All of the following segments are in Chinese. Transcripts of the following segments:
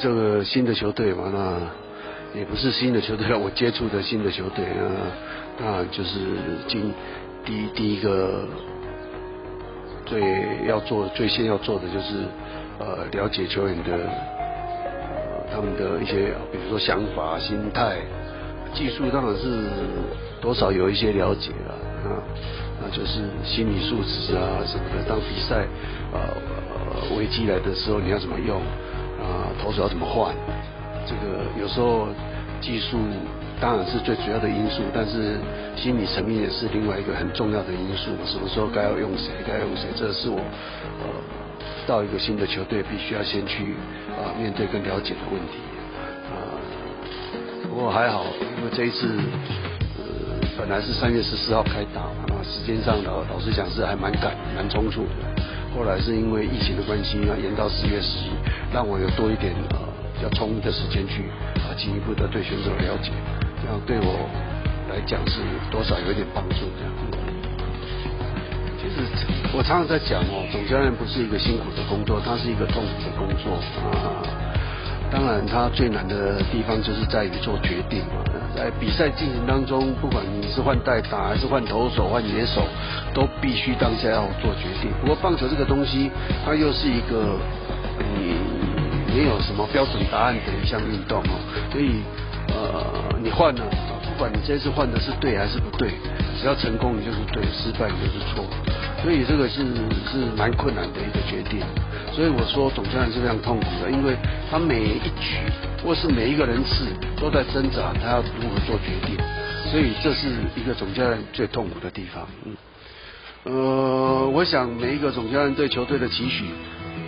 这个新的球队嘛，那也不是新的球队，我接触的新的球队啊，那就是今第一第一个最要做最先要做的就是呃了解球员的呃他们的一些比如说想法、心态、技术，当然是多少有一些了解了啊，那就是心理素质啊什么的，当比赛呃危机来的时候你要怎么用。啊，投手要怎么换？这个有时候技术当然是最主要的因素，但是心理层面也是另外一个很重要的因素。什么时候该要用谁，该用谁，这是我呃到一个新的球队必须要先去啊、呃、面对跟了解的问题啊、不过还好，因为这一次本来是三月十四号开打，那么时间上老老实讲是还蛮赶、蛮匆促的。后来是因为疫情的关系，要延到十月十一，让我有多一点呃比较充裕的时间去啊进一步的对选手了解，这样对我来讲是多少有一点帮助这样。其实我常常在讲哦，总教练不是一个辛苦的工作，它是一个痛苦的工作啊。当然，他最难的地方就是在于做决定嘛。在比赛进行当中，不管你是换代打还是换投手、换野手，都必须当下要做决定。不过棒球这个东西，它又是一个你没有什么标准答案的一项运动哦。所以，呃，你换了，不管你这次换的是对还是不对，只要成功你就是对，失败你就是错。所以这个是是蛮困难的一个决定。所以我说总教练是非常痛苦的，因为他每一局或是每一个人次都在挣扎，他要如何做决定，所以这是一个总教练最痛苦的地方。嗯，呃，我想每一个总教练对球队的期许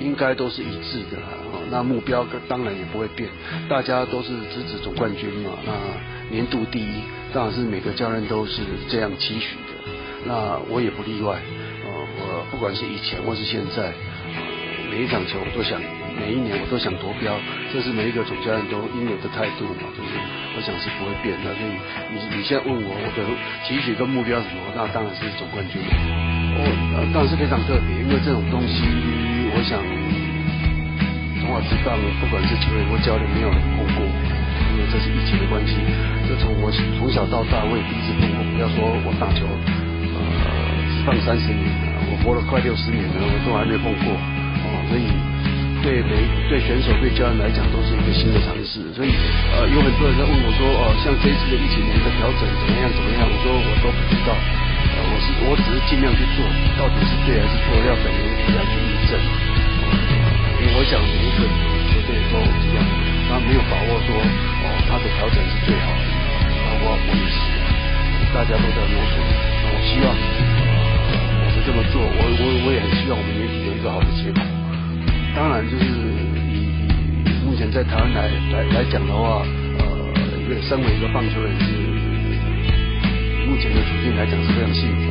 应该都是一致的，那目标当然也不会变，大家都是直指总冠军嘛，那年度第一当然是每个教练都是这样期许的，那我也不例外，呃，我不管是以前或是现在。每一场球我都想，每一年我都想夺标，这是每一个总教练都应有的态度嘛，就是我想是不会变的。所以你你现在问我我的期许跟目标什么，那当然是总冠军。哦，当然是非常特别，因为这种东西，我想从小直到不管是球员或教练，没有人碰过，因为这是疫情的关系。就从我从小到大，我也第一次碰过。不要说我打球，呃，只放三十年了，我活了快六十年了，我都还没碰过。所以对每对选手对教练来讲都是一个新的尝试，所以呃有很多人在问我说哦、呃、像这次的疫情的调整怎么样怎么样？我说我都不知道，呃我是我只是尽量去做，到底是对还是错要等年底来去验证。因为我想每一个球队都一样，他没有把握说哦他的调整是最好的，包括我也是，大家都在摸索。那我希望我们这么做，我我我也然，就是以以目前在台湾来来来讲的话，呃，一个身为一个棒球人是目前的处境来讲是非常幸福，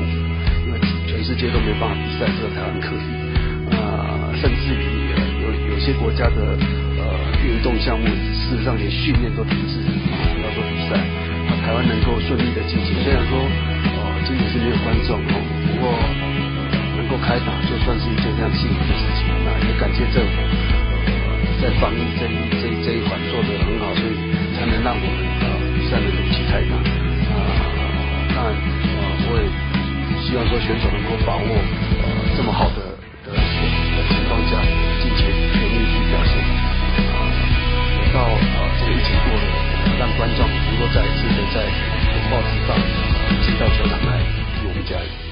因为全世界都没办法比赛，只有台湾可以。啊、呃，甚至于有有些国家的呃运动项目，事实上连训练都停止，不要做比赛。那台湾能够顺利的进行，虽然说开打就算是一件非常幸福的事情，那也感谢政府，呃，在防疫这一这一这一环做得很好，所以才能让我们呃比赛能如期开打。啊、呃，当然，我也希望说选手能够把握呃这么好的的的情况下，尽全全力去表现。啊、到呃这个疫情过了，让观众能够再一次的在拥抱职棒，进到球场来替我们加油。